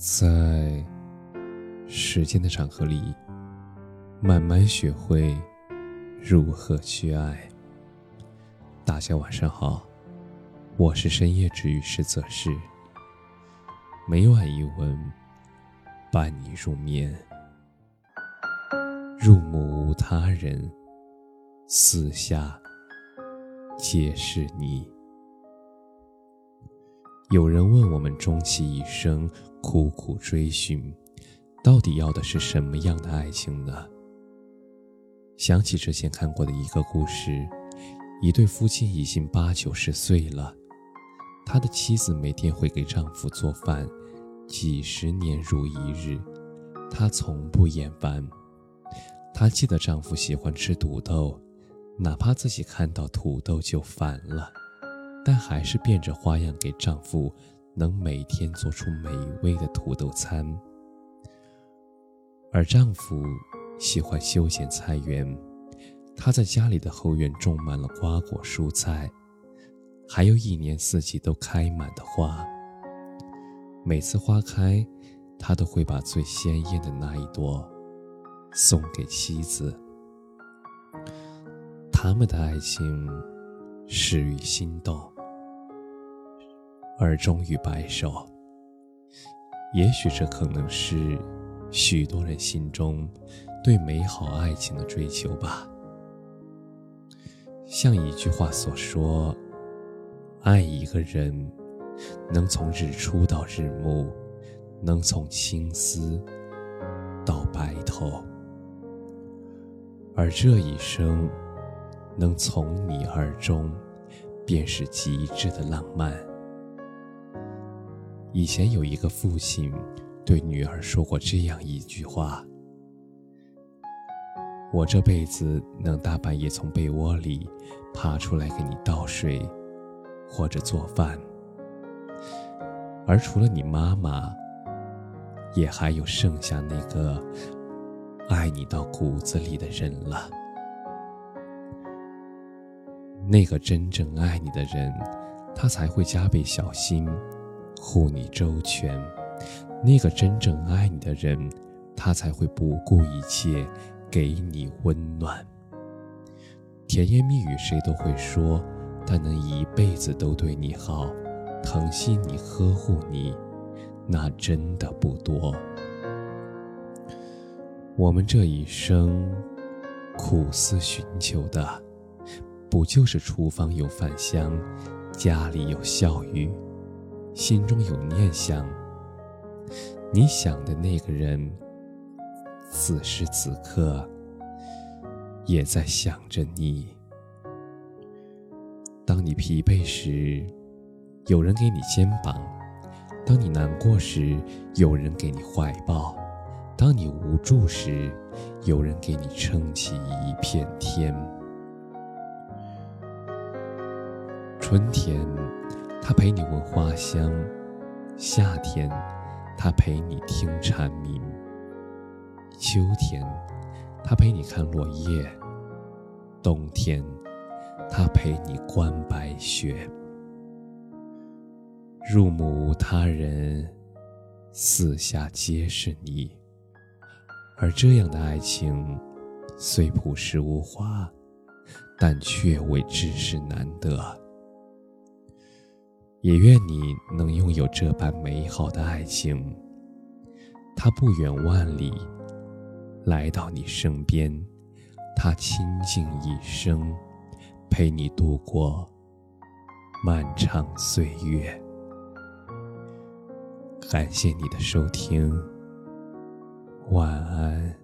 在时间的长河里，慢慢学会如何去爱。大家晚上好，我是深夜治愈师泽是。每晚一文伴你入眠，入目无他人，四下皆是你。有人问我们：终其一生苦苦追寻，到底要的是什么样的爱情呢？想起之前看过的一个故事，一对夫妻已经八九十岁了，他的妻子每天会给丈夫做饭，几十年如一日，她从不厌烦。她记得丈夫喜欢吃土豆，哪怕自己看到土豆就烦了。但还是变着花样给丈夫能每天做出美味的土豆餐，而丈夫喜欢休闲菜园，他在家里的后院种满了瓜果蔬菜，还有一年四季都开满的花。每次花开，他都会把最鲜艳的那一朵送给妻子。他们的爱情始于心动。而终于白首。也许这可能是许多人心中对美好爱情的追求吧。像一句话所说：“爱一个人，能从日出到日暮，能从青丝到白头。而这一生，能从你而终，便是极致的浪漫。”以前有一个父亲，对女儿说过这样一句话：“我这辈子能大半夜从被窝里爬出来给你倒水，或者做饭。而除了你妈妈，也还有剩下那个爱你到骨子里的人了。那个真正爱你的人，他才会加倍小心。”护你周全，那个真正爱你的人，他才会不顾一切给你温暖。甜言蜜语谁都会说，但能一辈子都对你好，疼惜你、呵护你，那真的不多。我们这一生苦思寻求的，不就是厨房有饭香，家里有笑语？心中有念想，你想的那个人，此时此刻也在想着你。当你疲惫时，有人给你肩膀；当你难过时，有人给你怀抱；当你无助时，有人给你撑起一片天。春天。他陪你闻花香，夏天，他陪你听蝉鸣；秋天，他陪你看落叶；冬天，他陪你观白雪。入目无他人，四下皆是你。而这样的爱情，虽朴实无华，但却为知识难得。也愿你能拥有这般美好的爱情。他不远万里来到你身边，他倾尽一生陪你度过漫长岁月。感谢你的收听，晚安。